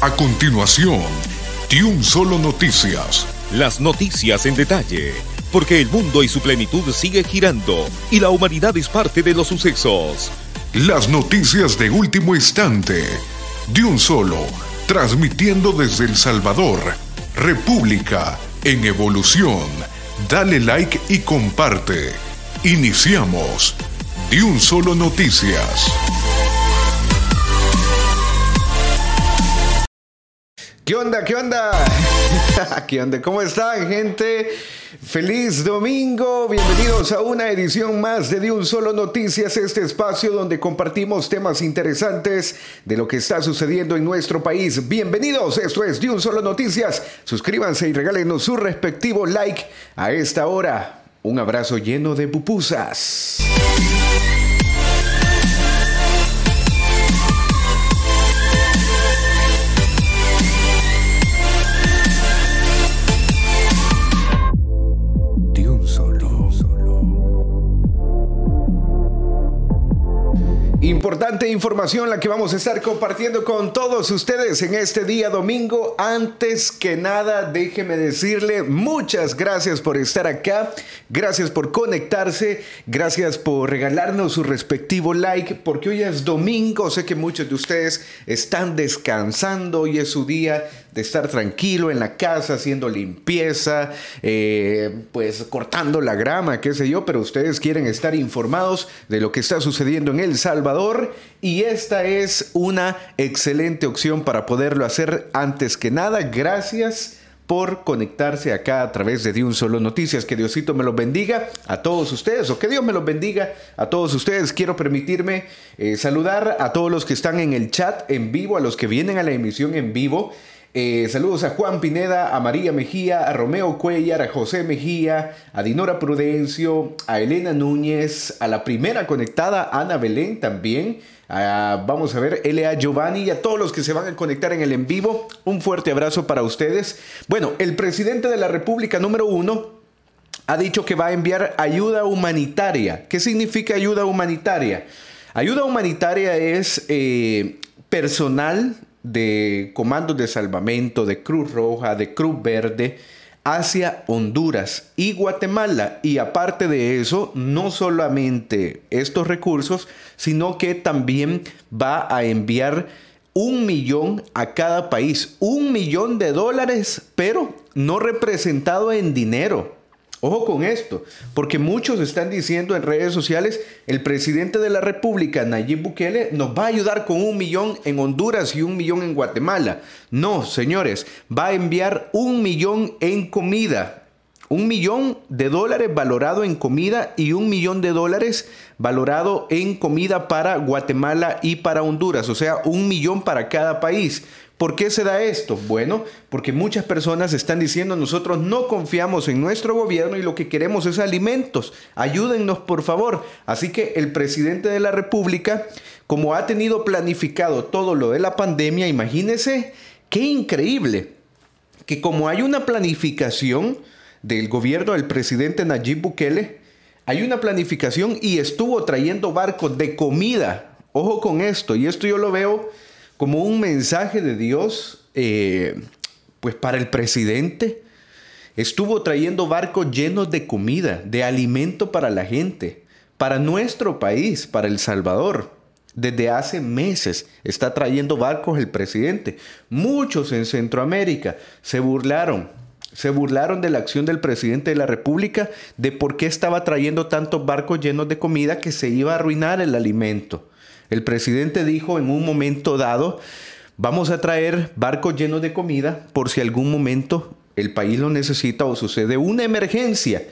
A continuación, de un solo noticias. Las noticias en detalle, porque el mundo y su plenitud sigue girando y la humanidad es parte de los sucesos. Las noticias de último instante, de un solo, transmitiendo desde El Salvador, República en evolución. Dale like y comparte. Iniciamos. De un solo noticias. ¿Qué onda? ¿Qué onda? ¿Qué onda? ¿Cómo están, gente? Feliz domingo, bienvenidos a una edición más de De Un Solo Noticias, este espacio donde compartimos temas interesantes de lo que está sucediendo en nuestro país. Bienvenidos, esto es De Un Solo Noticias. Suscríbanse y regálenos su respectivo like a esta hora. Un abrazo lleno de pupusas. Importante información la que vamos a estar compartiendo con todos ustedes en este día domingo. Antes que nada, déjeme decirle muchas gracias por estar acá, gracias por conectarse, gracias por regalarnos su respectivo like, porque hoy es domingo, sé que muchos de ustedes están descansando, hoy es su día de estar tranquilo en la casa, haciendo limpieza, eh, pues cortando la grama, qué sé yo, pero ustedes quieren estar informados de lo que está sucediendo en El Salvador y esta es una excelente opción para poderlo hacer antes que nada. Gracias por conectarse acá a través de un Solo Noticias. Que Diosito me los bendiga a todos ustedes o que Dios me los bendiga a todos ustedes. Quiero permitirme eh, saludar a todos los que están en el chat en vivo, a los que vienen a la emisión en vivo. Eh, saludos a Juan Pineda, a María Mejía, a Romeo Cuellar, a José Mejía, a Dinora Prudencio, a Elena Núñez, a la primera conectada, Ana Belén también. vamos a ver, L.A. Giovanni y a todos los que se van a conectar en el en vivo. Un fuerte abrazo para ustedes. Bueno, el presidente de la República número uno ha dicho que va a enviar ayuda humanitaria. ¿Qué significa ayuda humanitaria? Ayuda humanitaria es eh, personal de comandos de salvamento, de Cruz Roja, de Cruz Verde, hacia Honduras y Guatemala. Y aparte de eso, no solamente estos recursos, sino que también va a enviar un millón a cada país. Un millón de dólares, pero no representado en dinero Ojo con esto, porque muchos están diciendo en redes sociales, el presidente de la República, Nayib Bukele, nos va a ayudar con un millón en Honduras y un millón en Guatemala. No, señores, va a enviar un millón en comida. Un millón de dólares valorado en comida y un millón de dólares valorado en comida para Guatemala y para Honduras. O sea, un millón para cada país. ¿Por qué se da esto? Bueno, porque muchas personas están diciendo nosotros no confiamos en nuestro gobierno y lo que queremos es alimentos. Ayúdennos, por favor. Así que el presidente de la República, como ha tenido planificado todo lo de la pandemia, imagínense qué increíble que como hay una planificación del gobierno del presidente Nayib Bukele, hay una planificación y estuvo trayendo barcos de comida. Ojo con esto, y esto yo lo veo como un mensaje de Dios, eh, pues para el presidente. Estuvo trayendo barcos llenos de comida, de alimento para la gente, para nuestro país, para El Salvador. Desde hace meses está trayendo barcos el presidente. Muchos en Centroamérica se burlaron, se burlaron de la acción del presidente de la República, de por qué estaba trayendo tantos barcos llenos de comida que se iba a arruinar el alimento. El presidente dijo en un momento dado, vamos a traer barcos llenos de comida por si algún momento el país lo necesita o sucede una emergencia.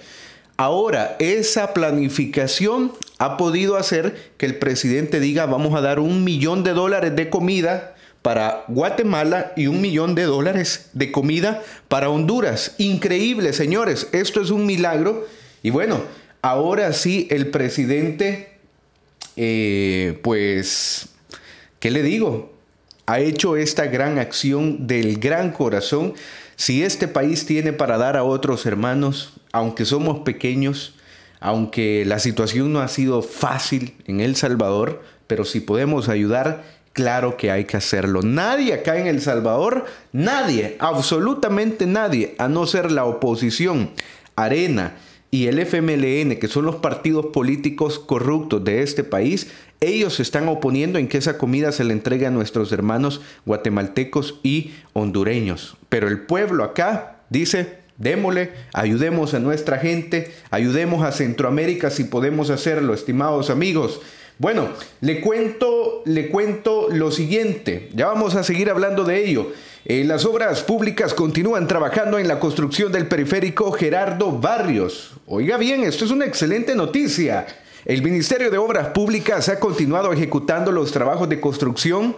Ahora, esa planificación ha podido hacer que el presidente diga, vamos a dar un millón de dólares de comida para Guatemala y un millón de dólares de comida para Honduras. Increíble, señores, esto es un milagro. Y bueno, ahora sí el presidente eh, pues, ¿qué le digo? Ha hecho esta gran acción del gran corazón. Si este país tiene para dar a otros hermanos, aunque somos pequeños, aunque la situación no ha sido fácil en El Salvador, pero si podemos ayudar, Claro que hay que hacerlo. Nadie acá en El Salvador, nadie, absolutamente nadie, a no ser la oposición, Arena y el FMLN, que son los partidos políticos corruptos de este país, ellos se están oponiendo en que esa comida se le entregue a nuestros hermanos guatemaltecos y hondureños. Pero el pueblo acá dice, démosle, ayudemos a nuestra gente, ayudemos a Centroamérica si podemos hacerlo, estimados amigos. Bueno, le cuento, le cuento lo siguiente, ya vamos a seguir hablando de ello. Eh, las obras públicas continúan trabajando en la construcción del periférico Gerardo Barrios. Oiga bien, esto es una excelente noticia. El Ministerio de Obras Públicas ha continuado ejecutando los trabajos de construcción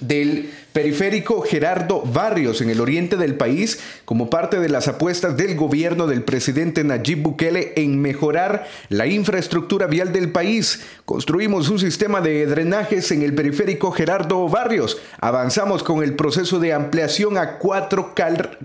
del periférico Gerardo Barrios en el oriente del país como parte de las apuestas del gobierno del presidente Nayib Bukele en mejorar la infraestructura vial del país. Construimos un sistema de drenajes en el periférico Gerardo Barrios. Avanzamos con el proceso de ampliación a cuatro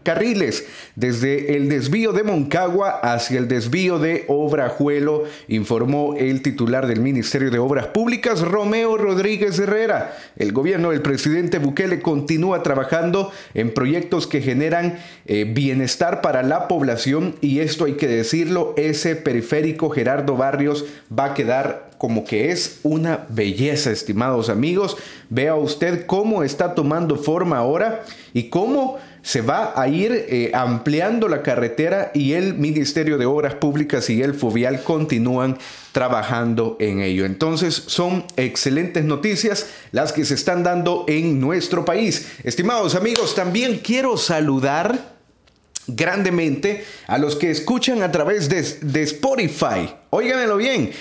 carriles desde el desvío de Moncagua hacia el desvío de Obrajuelo, informó el titular del Ministerio de Obras Públicas, Romeo Rodríguez Herrera. El gobierno del presidente Bukele continúa trabajando en proyectos que generan eh, bienestar para la población y esto hay que decirlo, ese periférico Gerardo Barrios va a quedar como que es una belleza, estimados amigos. Vea usted cómo está tomando forma ahora y cómo se va a ir eh, ampliando la carretera y el Ministerio de Obras Públicas y el Fovial continúan trabajando en ello. Entonces son excelentes noticias las que se están dando en nuestro país. Estimados amigos, también quiero saludar grandemente a los que escuchan a través de, de Spotify. Óiganmelo bien.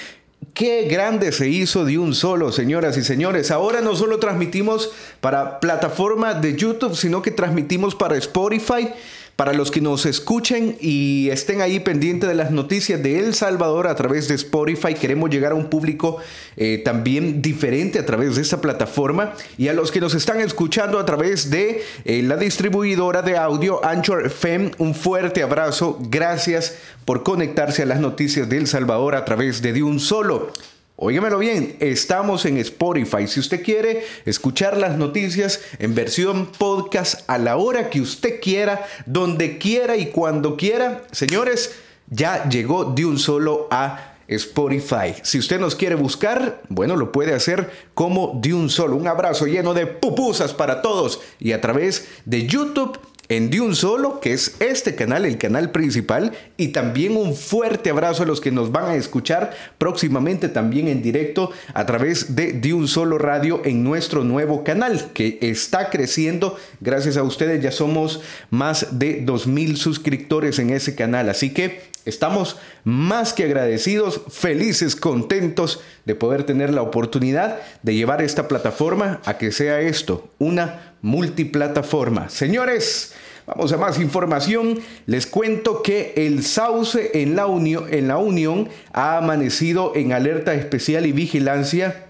Qué grande se hizo de un solo, señoras y señores. Ahora no solo transmitimos para plataforma de YouTube, sino que transmitimos para Spotify para los que nos escuchen y estén ahí pendientes de las noticias de El Salvador a través de Spotify, queremos llegar a un público eh, también diferente a través de esta plataforma. Y a los que nos están escuchando a través de eh, la distribuidora de audio Anchor FM, un fuerte abrazo. Gracias por conectarse a las noticias de El Salvador a través de De Un Solo. Óigamelo bien, estamos en Spotify. Si usted quiere escuchar las noticias en versión podcast a la hora que usted quiera, donde quiera y cuando quiera, señores, ya llegó de un solo a Spotify. Si usted nos quiere buscar, bueno, lo puede hacer como de un solo. Un abrazo lleno de pupusas para todos y a través de YouTube en De Un Solo, que es este canal, el canal principal, y también un fuerte abrazo a los que nos van a escuchar próximamente también en directo a través de De Un Solo Radio en nuestro nuevo canal, que está creciendo. Gracias a ustedes ya somos más de 2.000 suscriptores en ese canal, así que estamos más que agradecidos, felices, contentos de poder tener la oportunidad de llevar esta plataforma a que sea esto, una multiplataforma. Señores, Vamos a más información. Les cuento que el Sauce en la, Unión, en la Unión ha amanecido en alerta especial y vigilancia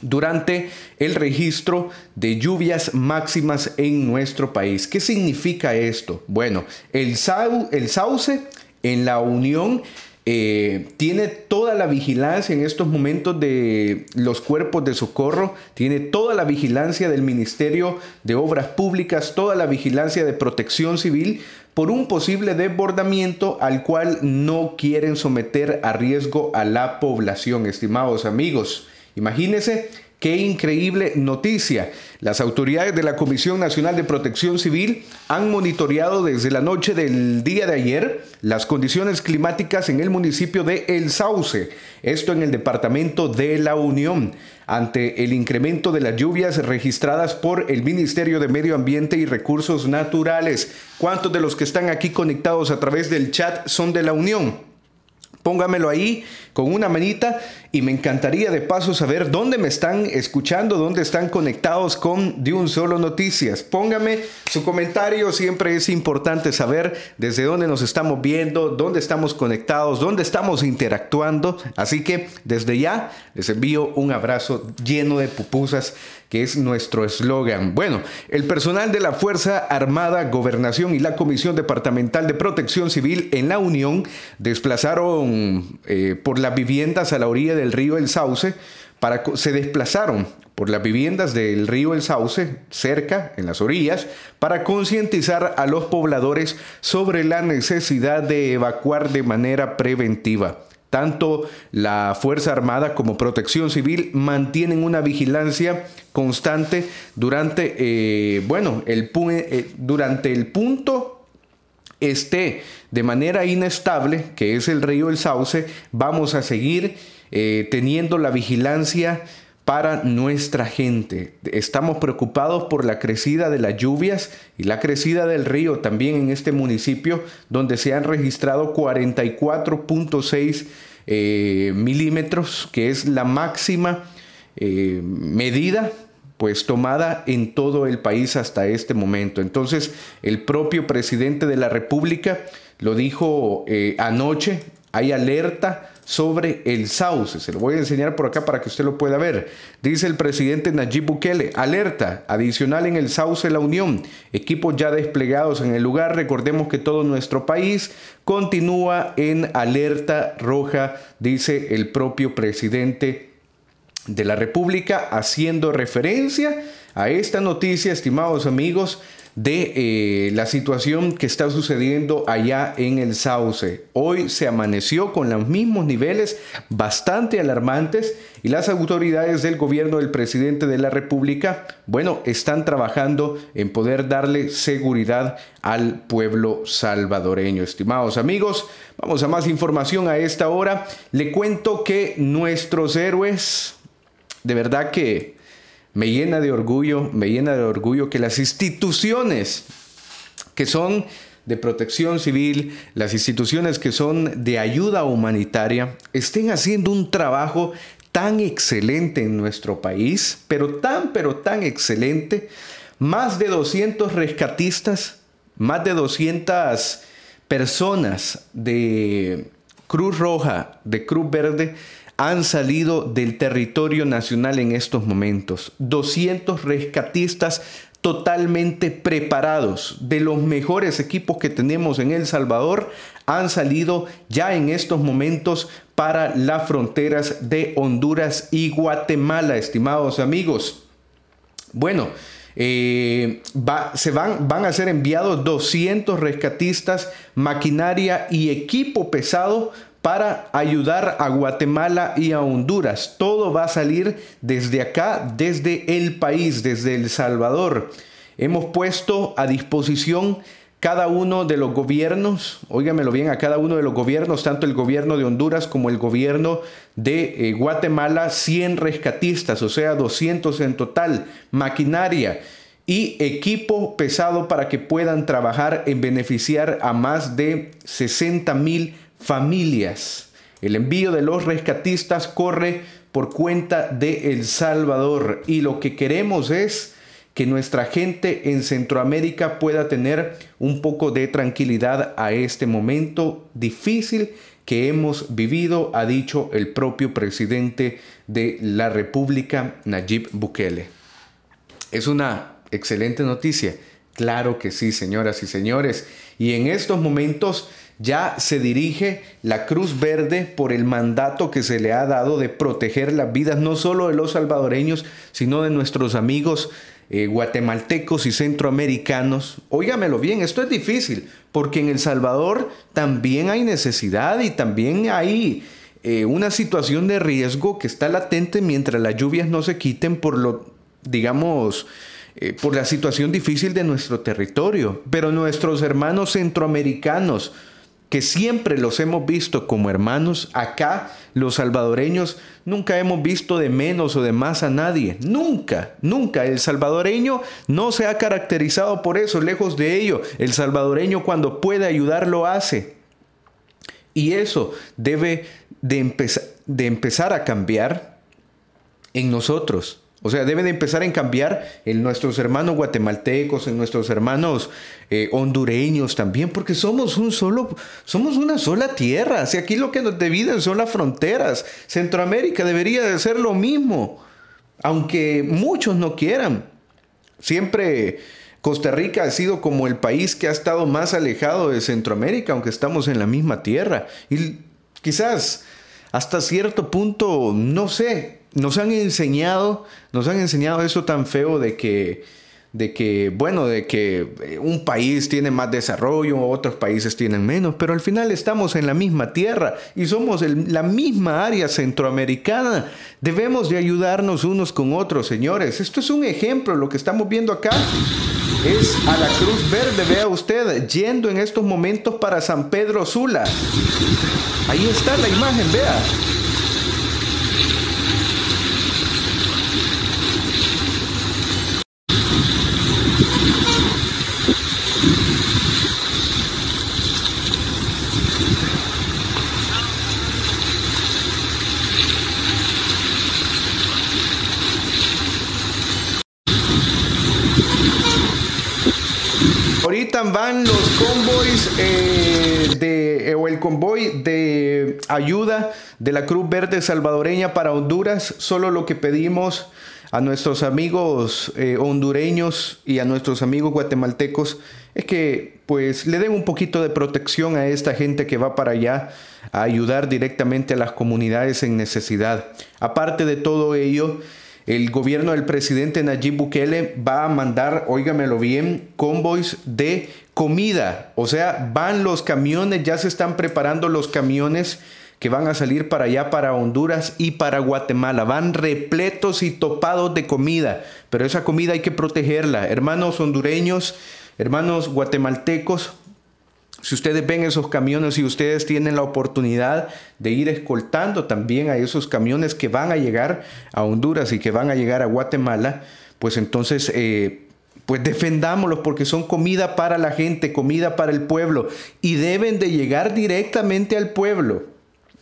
durante el registro de lluvias máximas en nuestro país. ¿Qué significa esto? Bueno, el, el sauce en la Unión eh, tiene toda la vigilancia en estos momentos de los cuerpos de socorro, tiene toda la vigilancia del Ministerio de Obras Públicas, toda la vigilancia de protección civil por un posible desbordamiento al cual no quieren someter a riesgo a la población, estimados amigos. Imagínense Qué increíble noticia. Las autoridades de la Comisión Nacional de Protección Civil han monitoreado desde la noche del día de ayer las condiciones climáticas en el municipio de El Sauce, esto en el departamento de la Unión, ante el incremento de las lluvias registradas por el Ministerio de Medio Ambiente y Recursos Naturales. ¿Cuántos de los que están aquí conectados a través del chat son de la Unión? Póngamelo ahí con una manita y me encantaría de paso saber dónde me están escuchando, dónde están conectados con De Un Solo Noticias. Póngame su comentario, siempre es importante saber desde dónde nos estamos viendo, dónde estamos conectados, dónde estamos interactuando. Así que desde ya les envío un abrazo lleno de pupusas que es nuestro eslogan. Bueno, el personal de la Fuerza Armada, Gobernación y la Comisión Departamental de Protección Civil en la Unión desplazaron eh, por las viviendas a la orilla del río El Sauce para, se desplazaron por las viviendas del río El Sauce, cerca, en las orillas, para concientizar a los pobladores sobre la necesidad de evacuar de manera preventiva. Tanto la Fuerza Armada como Protección Civil mantienen una vigilancia constante durante, eh, bueno, el, eh, durante el punto esté de manera inestable, que es el río El Sauce, vamos a seguir eh, teniendo la vigilancia para nuestra gente. Estamos preocupados por la crecida de las lluvias y la crecida del río también en este municipio donde se han registrado 44.6 eh, milímetros, que es la máxima eh, medida pues tomada en todo el país hasta este momento. Entonces, el propio presidente de la República lo dijo eh, anoche, hay alerta sobre el sauce. Se lo voy a enseñar por acá para que usted lo pueda ver. Dice el presidente Nayib Bukele, alerta adicional en el sauce La Unión. Equipos ya desplegados en el lugar. Recordemos que todo nuestro país continúa en alerta roja, dice el propio presidente de la República, haciendo referencia a esta noticia, estimados amigos, de eh, la situación que está sucediendo allá en el Sauce. Hoy se amaneció con los mismos niveles bastante alarmantes y las autoridades del gobierno del presidente de la República, bueno, están trabajando en poder darle seguridad al pueblo salvadoreño. Estimados amigos, vamos a más información a esta hora. Le cuento que nuestros héroes, de verdad que me llena de orgullo, me llena de orgullo que las instituciones que son de protección civil, las instituciones que son de ayuda humanitaria, estén haciendo un trabajo tan excelente en nuestro país, pero tan, pero tan excelente. Más de 200 rescatistas, más de 200 personas de Cruz Roja, de Cruz Verde, han salido del territorio nacional en estos momentos. 200 rescatistas totalmente preparados de los mejores equipos que tenemos en El Salvador han salido ya en estos momentos para las fronteras de Honduras y Guatemala, estimados amigos. Bueno, eh, se van, van a ser enviados 200 rescatistas, maquinaria y equipo pesado para ayudar a Guatemala y a Honduras. Todo va a salir desde acá, desde el país, desde El Salvador. Hemos puesto a disposición cada uno de los gobiernos, óigamelo bien, a cada uno de los gobiernos, tanto el gobierno de Honduras como el gobierno de eh, Guatemala, 100 rescatistas, o sea, 200 en total, maquinaria y equipo pesado para que puedan trabajar en beneficiar a más de 60 mil familias. El envío de los rescatistas corre por cuenta de El Salvador y lo que queremos es que nuestra gente en Centroamérica pueda tener un poco de tranquilidad a este momento difícil que hemos vivido, ha dicho el propio presidente de la República, Nayib Bukele. Es una excelente noticia. Claro que sí, señoras y señores. Y en estos momentos ya se dirige la Cruz Verde por el mandato que se le ha dado de proteger las vidas no solo de los salvadoreños, sino de nuestros amigos eh, guatemaltecos y centroamericanos. Óigamelo bien, esto es difícil, porque en El Salvador también hay necesidad y también hay eh, una situación de riesgo que está latente mientras las lluvias no se quiten por lo, digamos, eh, por la situación difícil de nuestro territorio. Pero nuestros hermanos centroamericanos, que siempre los hemos visto como hermanos, acá los salvadoreños nunca hemos visto de menos o de más a nadie. Nunca, nunca. El salvadoreño no se ha caracterizado por eso, lejos de ello. El salvadoreño cuando puede ayudar lo hace. Y eso debe de, de empezar a cambiar en nosotros. O sea, debe de empezar a cambiar en nuestros hermanos guatemaltecos, en nuestros hermanos eh, hondureños también, porque somos un solo, somos una sola tierra. Si aquí lo que nos dividen son las fronteras. Centroamérica debería de ser lo mismo, aunque muchos no quieran. Siempre Costa Rica ha sido como el país que ha estado más alejado de Centroamérica, aunque estamos en la misma tierra. Y quizás hasta cierto punto, no sé, nos han enseñado, nos han enseñado eso tan feo de que de que, bueno, de que eh, un país tiene más desarrollo, otros países tienen menos, pero al final estamos en la misma tierra y somos la misma área centroamericana. Debemos de ayudarnos unos con otros, señores. Esto es un ejemplo, lo que estamos viendo acá es a la Cruz Verde, vea usted, yendo en estos momentos para San Pedro Sula. Ahí está la imagen, vea. Ahorita los convoys eh, de, eh, o el convoy de ayuda de la Cruz Verde Salvadoreña para Honduras. Solo lo que pedimos a nuestros amigos eh, hondureños y a nuestros amigos guatemaltecos es que pues le den un poquito de protección a esta gente que va para allá a ayudar directamente a las comunidades en necesidad. Aparte de todo ello, el gobierno del presidente Nayib Bukele va a mandar, óigamelo bien, convoys de comida. O sea, van los camiones, ya se están preparando los camiones que van a salir para allá, para Honduras y para Guatemala. Van repletos y topados de comida, pero esa comida hay que protegerla. Hermanos hondureños, hermanos guatemaltecos, si ustedes ven esos camiones y ustedes tienen la oportunidad de ir escoltando también a esos camiones que van a llegar a Honduras y que van a llegar a Guatemala, pues entonces eh, pues defendámoslos porque son comida para la gente, comida para el pueblo y deben de llegar directamente al pueblo.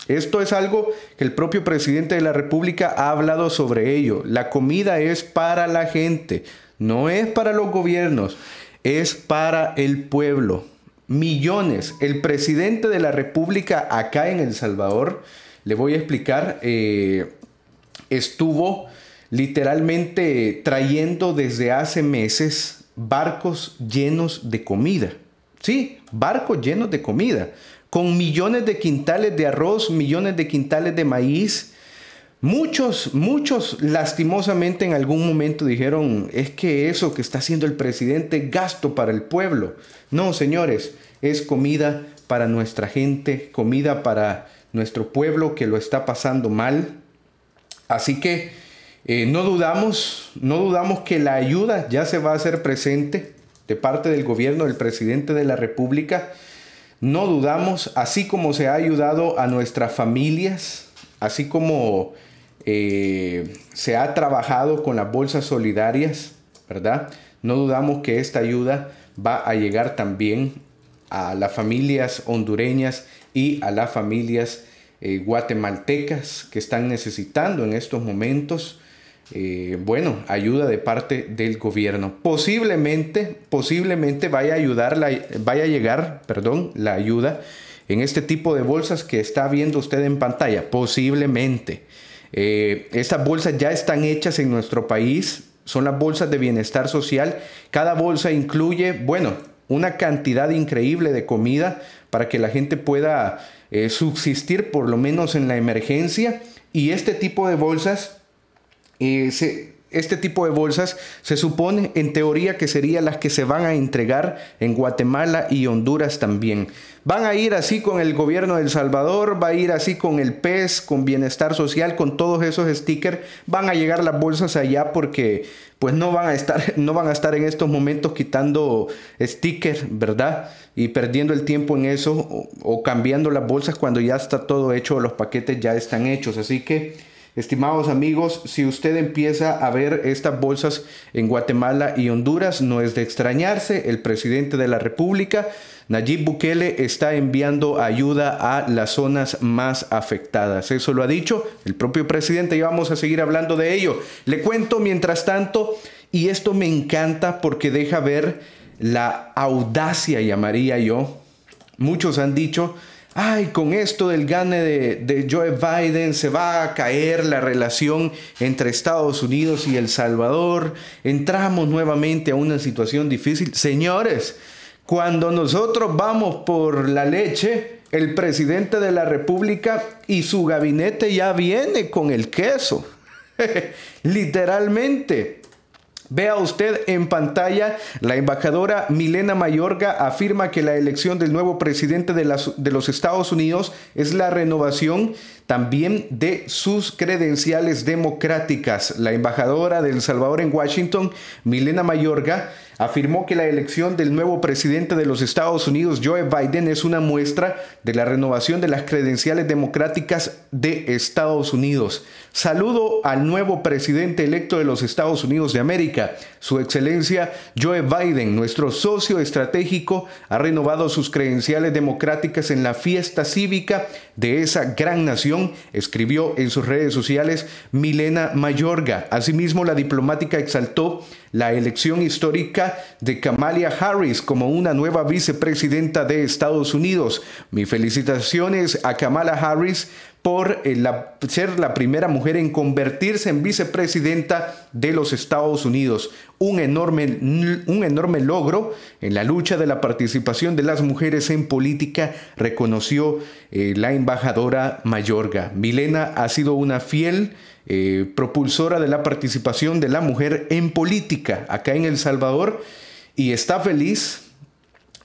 Esto es algo que el propio presidente de la República ha hablado sobre ello. La comida es para la gente, no es para los gobiernos, es para el pueblo millones. El presidente de la República acá en El Salvador, le voy a explicar, eh, estuvo literalmente trayendo desde hace meses barcos llenos de comida. Sí, barcos llenos de comida, con millones de quintales de arroz, millones de quintales de maíz. Muchos, muchos lastimosamente en algún momento dijeron, es que eso que está haciendo el presidente gasto para el pueblo. No, señores, es comida para nuestra gente, comida para nuestro pueblo que lo está pasando mal. Así que eh, no dudamos, no dudamos que la ayuda ya se va a hacer presente de parte del gobierno del presidente de la República. No dudamos, así como se ha ayudado a nuestras familias, así como eh, se ha trabajado con las bolsas solidarias, ¿verdad? No dudamos que esta ayuda va a llegar también a las familias hondureñas y a las familias eh, guatemaltecas que están necesitando en estos momentos, eh, bueno, ayuda de parte del gobierno. Posiblemente, posiblemente vaya a ayudar, la, vaya a llegar, perdón, la ayuda en este tipo de bolsas que está viendo usted en pantalla. Posiblemente. Eh, estas bolsas ya están hechas en nuestro país, son las bolsas de bienestar social. Cada bolsa incluye, bueno, una cantidad increíble de comida para que la gente pueda eh, subsistir por lo menos en la emergencia. Y este tipo de bolsas eh, se, este tipo de bolsas se supone en teoría que serían las que se van a entregar en Guatemala y Honduras también. Van a ir así con el gobierno de El Salvador, va a ir así con el PES, con Bienestar Social, con todos esos stickers. Van a llegar las bolsas allá porque pues no van a estar, no van a estar en estos momentos quitando stickers, ¿verdad? Y perdiendo el tiempo en eso o, o cambiando las bolsas cuando ya está todo hecho, los paquetes ya están hechos. Así que Estimados amigos, si usted empieza a ver estas bolsas en Guatemala y Honduras, no es de extrañarse, el presidente de la República, Nayib Bukele, está enviando ayuda a las zonas más afectadas. Eso lo ha dicho el propio presidente y vamos a seguir hablando de ello. Le cuento mientras tanto, y esto me encanta porque deja ver la audacia, llamaría yo. Muchos han dicho, ay, con esto del gane de, Joe Biden se va a caer la relación entre Estados Unidos y El Salvador, entramos nuevamente a una situación difícil. Señores, cuando nosotros vamos por la leche, el presidente de la República y su gabinete ya viene con el queso. Literalmente. Vea usted en pantalla, la embajadora Milena Mayorga afirma que la elección del nuevo presidente de, de, los Estados Unidos es la renovación también de sus credenciales democráticas. La embajadora de El Salvador en Washington, Milena Mayorga, afirmó que la elección del nuevo presidente de los Estados Unidos, Joe Biden, es una muestra de la renovación de las credenciales democráticas de Estados Unidos. Saludo al nuevo presidente electo de los Estados Unidos de América. Su excelencia Joe Biden, nuestro socio estratégico, ha renovado sus credenciales democráticas en la fiesta cívica de esa gran nación, escribió en sus redes sociales Milena Mayorga. Asimismo, la diplomática exaltó la elección histórica de Kamala Harris como una nueva vicepresidenta de Estados Unidos. Mis felicitaciones a Kamala Harris por eh, ser la primera mujer en convertirse en vicepresidenta de los Estados Unidos. Un enorme, un enorme logro en la lucha de la participación de las mujeres en política, reconoció eh, la embajadora Mayorga. Milena ha sido una fiel eh, propulsora de la participación de la mujer en política acá en El Salvador y está feliz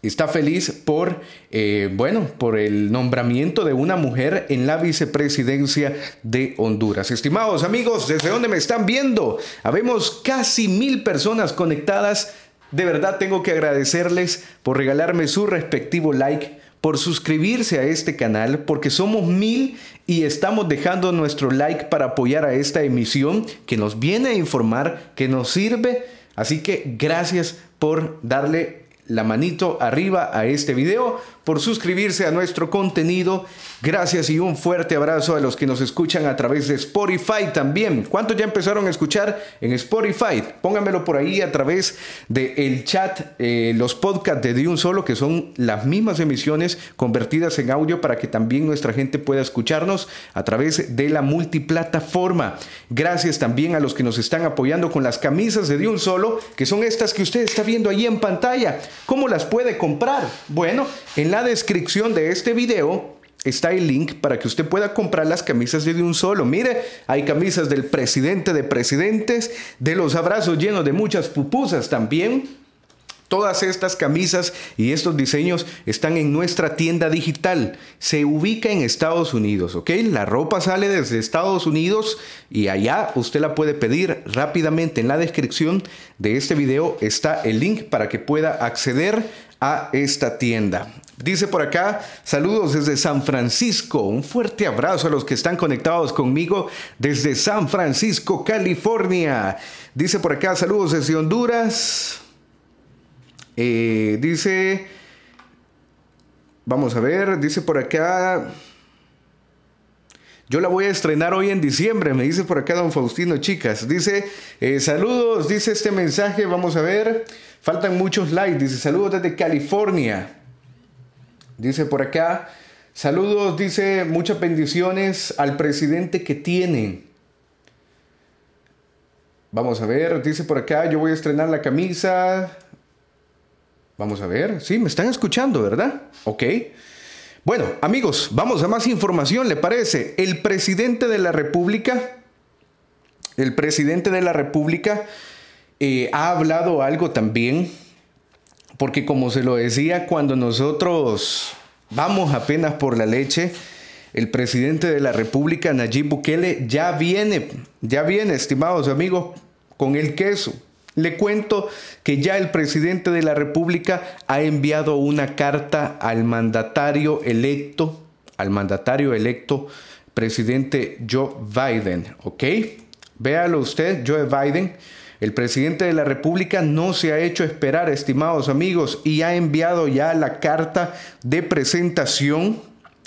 está feliz por, eh, bueno, por el nombramiento de una mujer en la vicepresidencia de Honduras. Estimados amigos, ¿desde dónde me están viendo? Habemos casi mil personas conectadas. De verdad tengo que agradecerles por regalarme su respectivo like por suscribirse a este canal, porque somos mil y estamos dejando nuestro like para apoyar a esta emisión que nos viene a informar, que nos sirve. Así que gracias por darle la manito arriba a este video por suscribirse a nuestro contenido. Gracias y un fuerte abrazo a los que nos escuchan a través de Spotify también. ¿Cuántos ya empezaron a escuchar en Spotify? Pónganmelo por ahí a través del el chat, eh, los podcasts de De Un Solo, que son las mismas emisiones convertidas en audio para que también nuestra gente pueda escucharnos a través de la multiplataforma. Gracias también a los que nos están apoyando con las camisas de De Un Solo, que son estas que usted está viendo ahí en pantalla. ¿Cómo las puede comprar? Bueno, en la descripción de este video está el link para que usted pueda comprar las camisas de un solo. Mire, hay camisas del presidente de presidentes, de los abrazos llenos de muchas pupusas también. Todas estas camisas y estos diseños están en nuestra tienda digital. Se ubica en Estados Unidos, ¿ok? La ropa sale desde Estados Unidos y allá usted la puede pedir rápidamente. En la descripción de este video está el link para que pueda acceder a esta tienda. Dice por acá, saludos desde San Francisco. Un fuerte abrazo a los que están conectados conmigo desde San Francisco, California. Dice por acá, saludos desde Honduras. Eh, dice, vamos a ver, dice por acá, yo la voy a estrenar hoy en diciembre, me dice por acá don Faustino, chicas. Dice, eh, saludos, dice este mensaje, vamos a ver, faltan muchos likes, dice, saludos desde California. Dice por acá, saludos, dice, muchas bendiciones al presidente que tienen. Vamos a ver, dice por acá, yo voy a estrenar la camisa. Vamos a ver, sí, me están escuchando, ¿verdad? Ok. Bueno, amigos, vamos a más información, ¿le parece? El presidente de la República, el presidente de la República eh, ha hablado algo también porque como se lo decía, cuando nosotros vamos apenas por la leche, el presidente de la República, Nayib Bukele, ya viene, ya viene, estimados amigos, con el queso. Le cuento que ya el presidente de la República ha enviado una carta al mandatario electo, al mandatario electo, presidente Joe Biden, ¿ok? Véalo usted, Joe Biden el presidente de la República no se ha hecho esperar, estimados amigos, y ha enviado ya la carta de presentación,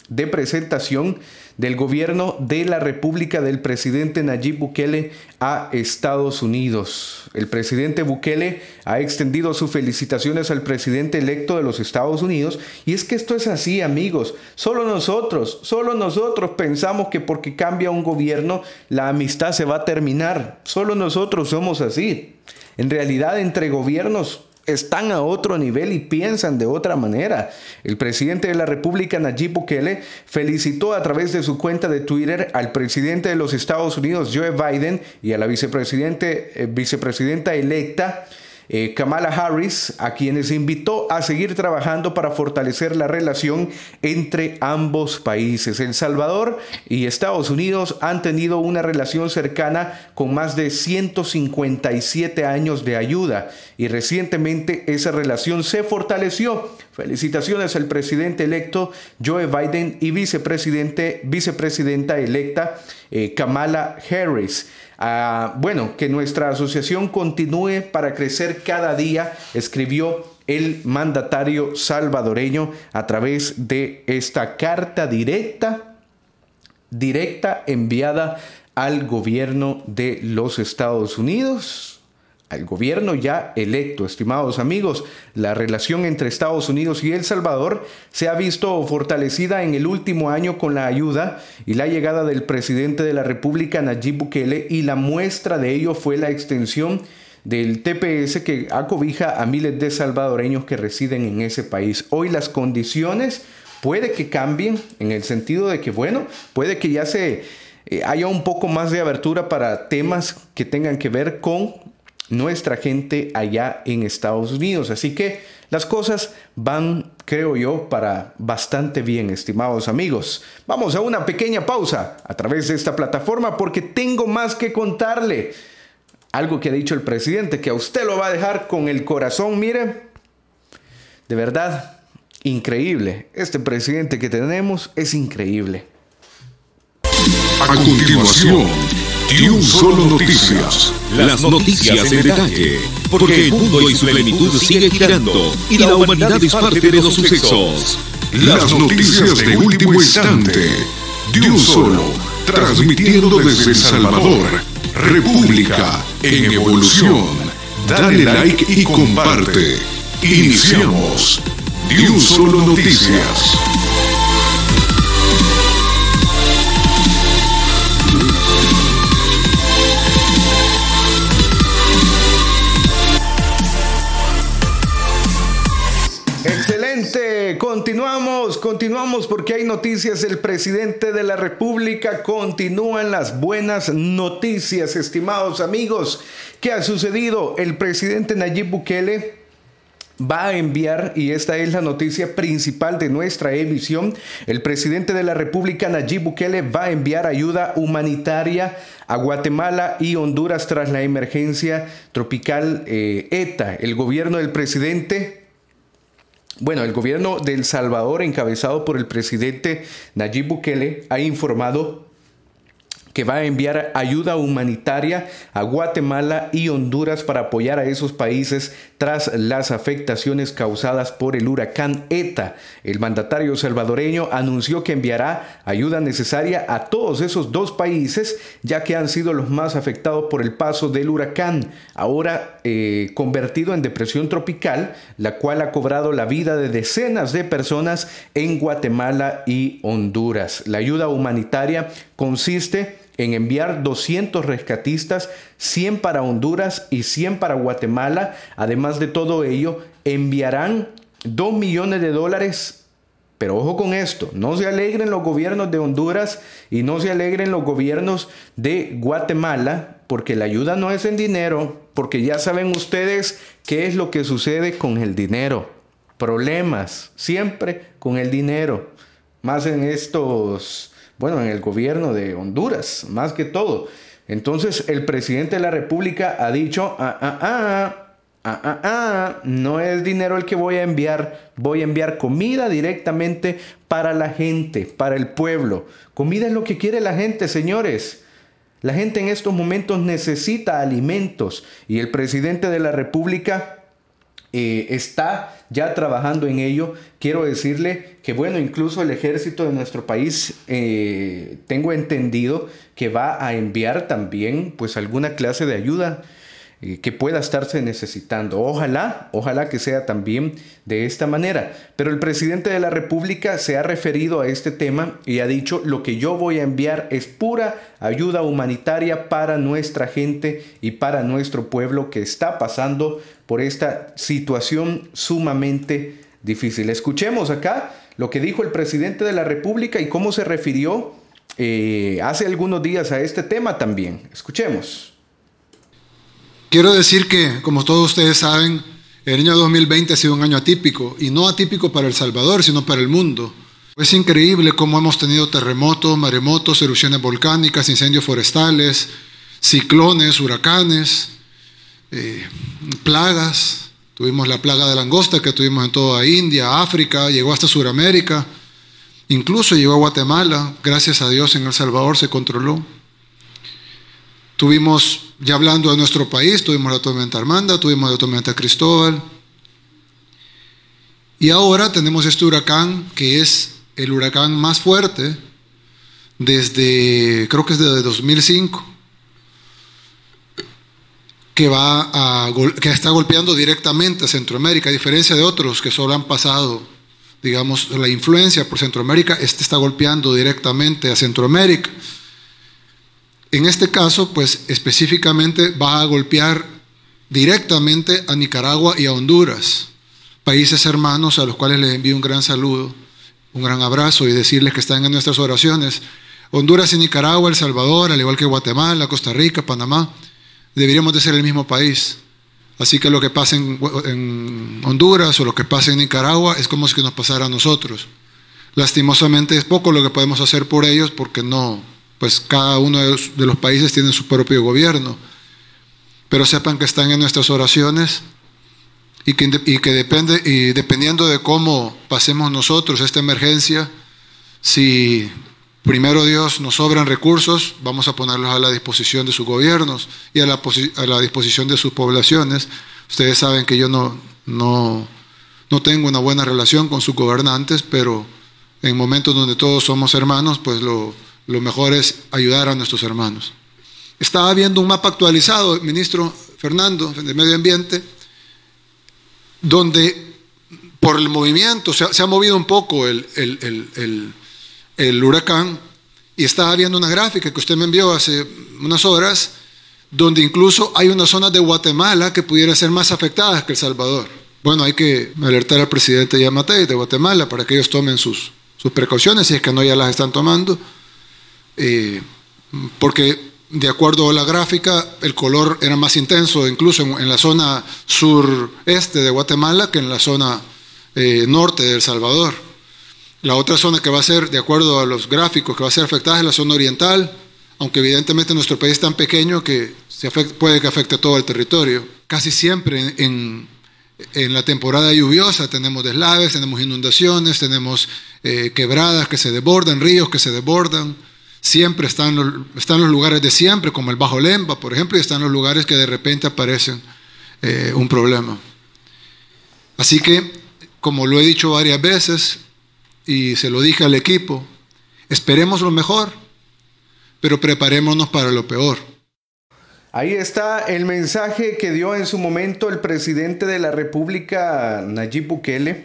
de presentación del gobierno de la República del presidente Nayib Bukele a Estados Unidos. El presidente Bukele ha extendido sus felicitaciones al presidente electo de los Estados Unidos y es que esto es así amigos, solo nosotros, solo nosotros pensamos que porque cambia un gobierno la amistad se va a terminar, solo nosotros somos así. En realidad entre gobiernos están a otro nivel y piensan de otra manera. El presidente de la República, Nayib Bukele, felicitó a través de su cuenta de Twitter al presidente de los Estados Unidos, Joe Biden, y a la vicepresidente, eh, vicepresidenta electa, eh, Kamala Harris, a quienes invitó a seguir trabajando para fortalecer la relación entre ambos países. El Salvador y Estados Unidos han tenido una relación cercana con más de 157 años de ayuda y recientemente esa relación se fortaleció. Felicitaciones al presidente electo Joe Biden y vicepresidente, vicepresidenta electa eh, Kamala Harris. Ah, bueno, que nuestra asociación continúe para crecer cada día, escribió el mandatario salvadoreño a través de esta carta directa, directa enviada al gobierno de los Estados Unidos al gobierno ya electo. Estimados amigos, la relación entre Estados Unidos y El Salvador se ha visto fortalecida en el último año con la ayuda y la llegada del presidente de la República, Nayib Bukele, y la muestra de ello fue la extensión del TPS que acobija a miles de salvadoreños que residen en ese país. Hoy las condiciones puede que cambien en el sentido de que, bueno, puede que ya se eh, haya un poco más de abertura para temas que tengan que ver con nuestra gente allá en Estados Unidos. Así que las cosas van, creo yo, para bastante bien, estimados amigos. Vamos a una pequeña pausa a través de esta plataforma porque tengo más que contarle. Algo que ha dicho el presidente, que a usted lo va a dejar con el corazón, mire. De verdad, increíble. Este presidente que tenemos es increíble. A continuación un solo noticias. Las noticias en detalle. Porque el mundo y su plenitud sigue girando y la humanidad es parte de los sucesos. Las noticias de último instante. De un solo. Transmitiendo desde El Salvador. República en evolución. Dale like y comparte. Iniciamos. De un solo noticias. Continuamos, continuamos porque hay noticias. El presidente de la República continúan las buenas noticias, estimados amigos. ¿Qué ha sucedido? El presidente Nayib Bukele va a enviar, y esta es la noticia principal de nuestra emisión, el presidente de la República, Nayib Bukele, va a enviar ayuda humanitaria a Guatemala y Honduras tras la emergencia tropical eh, ETA. El gobierno del presidente bueno, el gobierno de El Salvador, encabezado por el presidente Nayib Bukele, ha informado que va a enviar ayuda humanitaria a Guatemala y Honduras para apoyar a esos países tras las afectaciones causadas por el huracán ETA. El mandatario salvadoreño anunció que enviará ayuda necesaria a todos esos dos países, ya que han sido los más afectados por el paso del huracán, ahora eh, convertido en depresión tropical, la cual ha cobrado la vida de decenas de personas en Guatemala y Honduras. La ayuda humanitaria consiste en enviar 200 rescatistas, 100 para Honduras y 100 para Guatemala. Además de todo ello, enviarán 2 millones de dólares. Pero ojo con esto, no se alegren los gobiernos de Honduras y no se alegren los gobiernos de Guatemala, porque la ayuda no es en dinero, porque ya saben ustedes qué es lo que sucede con el dinero. Problemas, siempre con el dinero. Más en estos bueno, en el gobierno de Honduras, más que todo. Entonces el presidente de la República ha dicho, ah, ah, ah, ah, ah, ah, no es dinero el que voy a enviar, voy a enviar comida directamente para la gente, para el pueblo. Comida es lo que quiere la gente, señores. La gente en estos momentos necesita alimentos y el presidente de la República eh, está ya trabajando en ello. Quiero decirle que, bueno, incluso el ejército de nuestro país, eh, tengo entendido que va a enviar también, pues, alguna clase de ayuda. eh, que pueda estarse necesitando. Ojalá, ojalá que sea también de esta manera. Pero el presidente de la República se ha referido a este tema y ha dicho, lo que yo voy a enviar es pura ayuda humanitaria para nuestra gente y para nuestro pueblo que está pasando por esta situación sumamente difícil. Escuchemos acá lo que dijo el presidente de la República y cómo se refirió eh, hace algunos días a este tema también. Escuchemos. Quiero decir que, como todos ustedes saben, el año 2020 ha sido un año atípico, y no atípico para El Salvador, sino para el mundo. Es increíble cómo hemos tenido terremotos, maremotos, erupciones volcánicas, incendios forestales, ciclones, huracanes, eh, plagas. Tuvimos la plaga de langosta que tuvimos en toda India, África, llegó hasta Sudamérica, incluso llegó a Guatemala. Gracias a Dios en El Salvador se controló. Tuvimos, ya hablando de nuestro país, tuvimos la tormenta Armanda, tuvimos la tormenta Cristóbal. Y ahora tenemos este huracán que es el huracán más fuerte desde, creo que es desde 2005, que, va que está golpeando directamente a Centroamérica, a diferencia de otros que solo han pasado, digamos, la influencia por Centroamérica, este está golpeando directamente a Centroamérica. En este caso, pues específicamente va a golpear directamente a Nicaragua y a Honduras, países hermanos a los cuales les envío un gran saludo, un gran abrazo y decirles que están en nuestras oraciones. Honduras y Nicaragua, El Salvador, al igual que Guatemala, Costa Rica, Panamá, deberíamos de ser el mismo país. Así que lo que pasa en, Honduras o lo que pasa en Nicaragua es como si nos pasara a nosotros. Lastimosamente es poco lo que podemos hacer por ellos porque no, pues cada uno de los, países tiene su propio gobierno. Pero sepan que están en nuestras oraciones y que, que depende, y dependiendo de cómo pasemos nosotros esta emergencia, si primero Dios nos sobran recursos, vamos a ponerlos a la disposición de sus gobiernos y a la, disposición de sus poblaciones. Ustedes saben que yo no, no, no tengo una buena relación con sus gobernantes, pero en momentos donde todos somos hermanos, pues lo, lo mejor es ayudar a nuestros hermanos. Estaba viendo un mapa actualizado, ministro Fernando, de Medio Ambiente, donde por el movimiento se ha, movido un poco el, el, huracán y estaba viendo una gráfica que usted me envió hace unas horas, donde incluso hay una zona de Guatemala que pudiera ser más afectadas que El Salvador. Bueno, hay que alertar al presidente Yamatei de Guatemala para que ellos tomen sus, sus precauciones, si es que no ya las están tomando eh, porque de acuerdo a la gráfica, el color era más intenso incluso en, la zona sureste de Guatemala que en la zona eh, norte de El Salvador. La otra zona que va a ser, de acuerdo a los gráficos, que va a ser afectada es la zona oriental, aunque evidentemente nuestro país es tan pequeño que se puede que afecte todo el territorio. Casi siempre en, en la temporada lluviosa tenemos deslaves, tenemos inundaciones, tenemos eh, quebradas que se desbordan, ríos que se desbordan siempre están los, están los lugares de siempre, como el Bajo Lemba, por ejemplo, y están los lugares que de repente aparecen eh, un problema. Así que, como lo he dicho varias veces, y se lo dije al equipo, esperemos lo mejor, pero preparémonos para lo peor. Ahí está el mensaje que dio en su momento el presidente de la República, Nayib Bukele.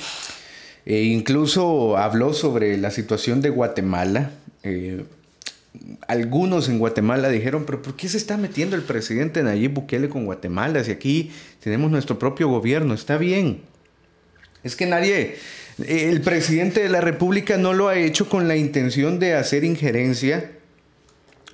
E incluso habló sobre la situación de Guatemala. Eh, algunos en Guatemala dijeron, pero ¿por qué se está metiendo el presidente Nayib Bukele con Guatemala si aquí tenemos nuestro propio gobierno? Está bien. Es que nadie, el presidente de la República no lo ha hecho con la intención de hacer injerencia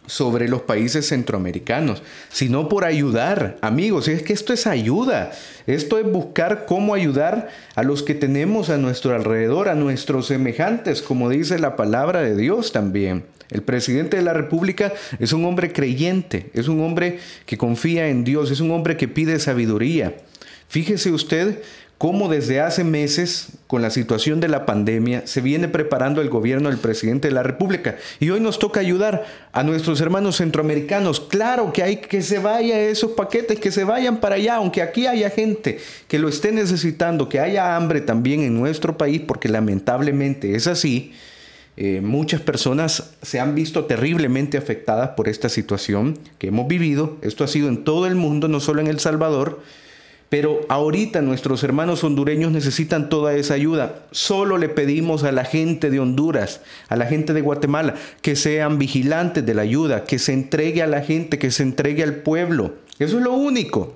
sobre los países centroamericanos, sino por ayudar, amigos, es que esto es ayuda, esto es buscar cómo ayudar a los que tenemos a nuestro alrededor, a nuestros semejantes, como dice la palabra de Dios también. El presidente de la República es un hombre creyente, es un hombre que confía en Dios, es un hombre que pide sabiduría. Fíjese usted cómo desde hace meses, con la situación de la pandemia, se viene preparando el gobierno del presidente de la República. Y hoy nos toca ayudar a nuestros hermanos centroamericanos. Claro que hay que se vaya esos paquetes, que se vayan para allá, aunque aquí haya gente que lo esté necesitando, que haya hambre también en nuestro país, porque lamentablemente es así. Eh, muchas personas se han visto terriblemente afectadas por esta situación que hemos vivido. Esto ha sido en todo el mundo, no solo en El Salvador. Pero ahorita nuestros hermanos hondureños necesitan toda esa ayuda. Solo le pedimos a la gente de Honduras, a la gente de Guatemala, que sean vigilantes de la ayuda, que se entregue a la gente, que se entregue al pueblo. Eso es lo único.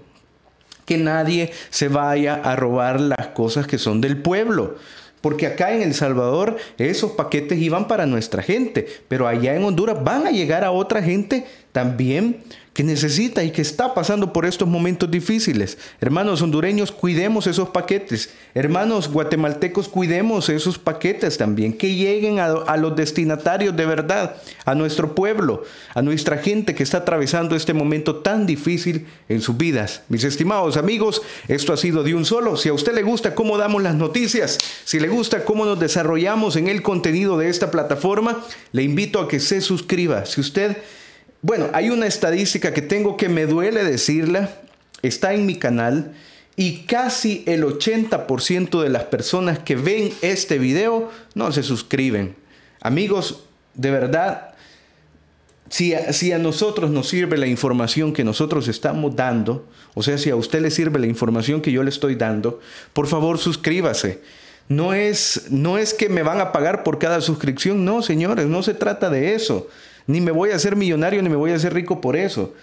Que nadie se vaya a robar las cosas que son del pueblo. Porque acá en El Salvador esos paquetes iban para nuestra gente, pero allá en Honduras van a llegar a otra gente también que necesita y que está pasando por estos momentos difíciles. Hermanos hondureños, cuidemos esos paquetes. Hermanos guatemaltecos, cuidemos esos paquetes también, que lleguen a, los destinatarios de verdad, a nuestro pueblo, a nuestra gente que está atravesando este momento tan difícil en sus vidas. Mis estimados amigos, esto ha sido de un solo. Si a usted le gusta cómo damos las noticias, si le gusta cómo nos desarrollamos en el contenido de esta plataforma, le invito a que se suscriba. Si usted bueno, hay una estadística que tengo que me duele decirla, está en mi canal y casi el 80% de las personas que ven este video no se suscriben. Amigos, de verdad, si a, si a, nosotros nos sirve la información que nosotros estamos dando, o sea, si a usted le sirve la información que yo le estoy dando, por favor suscríbase. No es, no es que me van a pagar por cada suscripción, no, señores, no se trata de eso. Ni me voy a hacer millonario ni me voy a hacer rico por eso.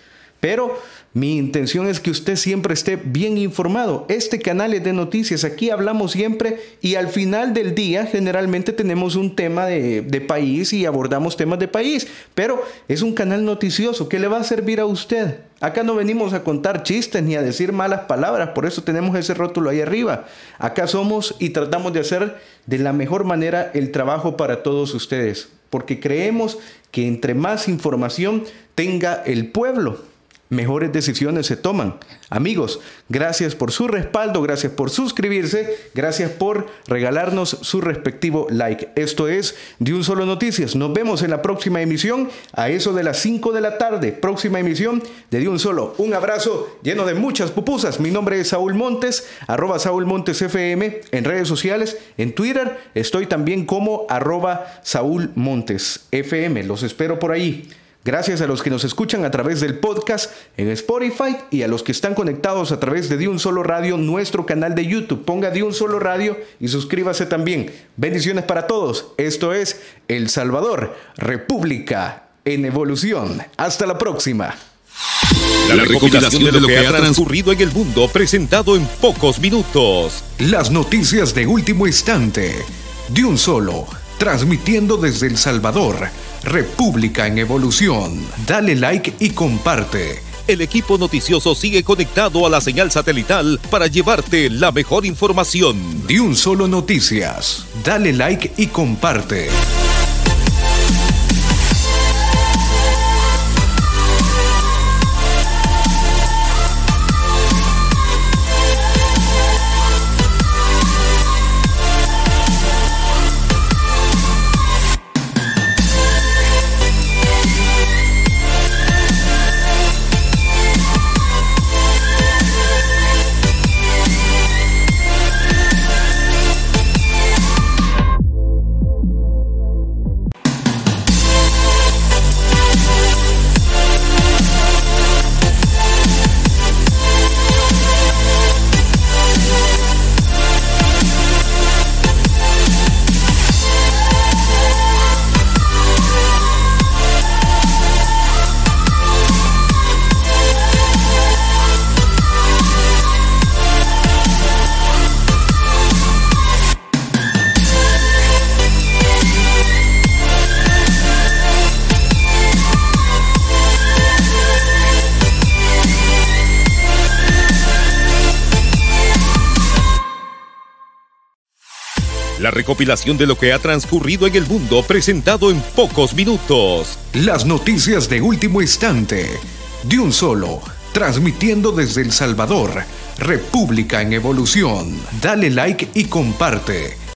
Pero mi intención es que usted siempre esté bien informado. Este canal es de noticias. Aquí hablamos siempre y al final del día generalmente tenemos un tema de, de, país y abordamos temas de país. Pero es un canal noticioso que le va a servir a usted. Acá no venimos a contar chistes ni a decir malas palabras. Por eso tenemos ese rótulo ahí arriba. Acá somos y tratamos de hacer de la mejor manera el trabajo para todos ustedes. Porque creemos que entre más información tenga el pueblo, mejores decisiones se toman. Amigos, gracias por su respaldo, gracias por suscribirse, gracias por regalarnos su respectivo like. Esto es De un solo noticias. Nos vemos en la próxima emisión a eso de las 5 de la tarde. Próxima emisión de De un solo. Un abrazo lleno de muchas pupusas. Mi nombre es Saúl Montes, arroba Saúl Montes FM en redes sociales. En Twitter estoy también como arroba Saúl Montes FM. Los espero por ahí. Gracias a los que nos escuchan a través del podcast en Spotify y a los que están conectados a través de De Un Solo Radio, nuestro canal de YouTube. Ponga De Un Solo Radio y suscríbase también. Bendiciones para todos. Esto es El Salvador, República en Evolución. Hasta la próxima. La, recopilación de lo que ha transcurrido en el mundo presentado en pocos minutos. Las noticias de último instante. De un solo, transmitiendo desde El Salvador República en Evolución. Dale like y comparte. El equipo noticioso sigue conectado a la señal satelital para llevarte la mejor información. De un solo noticias. Dale like y comparte. Recopilación de lo que ha transcurrido en el mundo presentado en pocos minutos. Las noticias de último instante. De un solo. Transmitiendo desde El Salvador. República en Evolución. Dale like y comparte.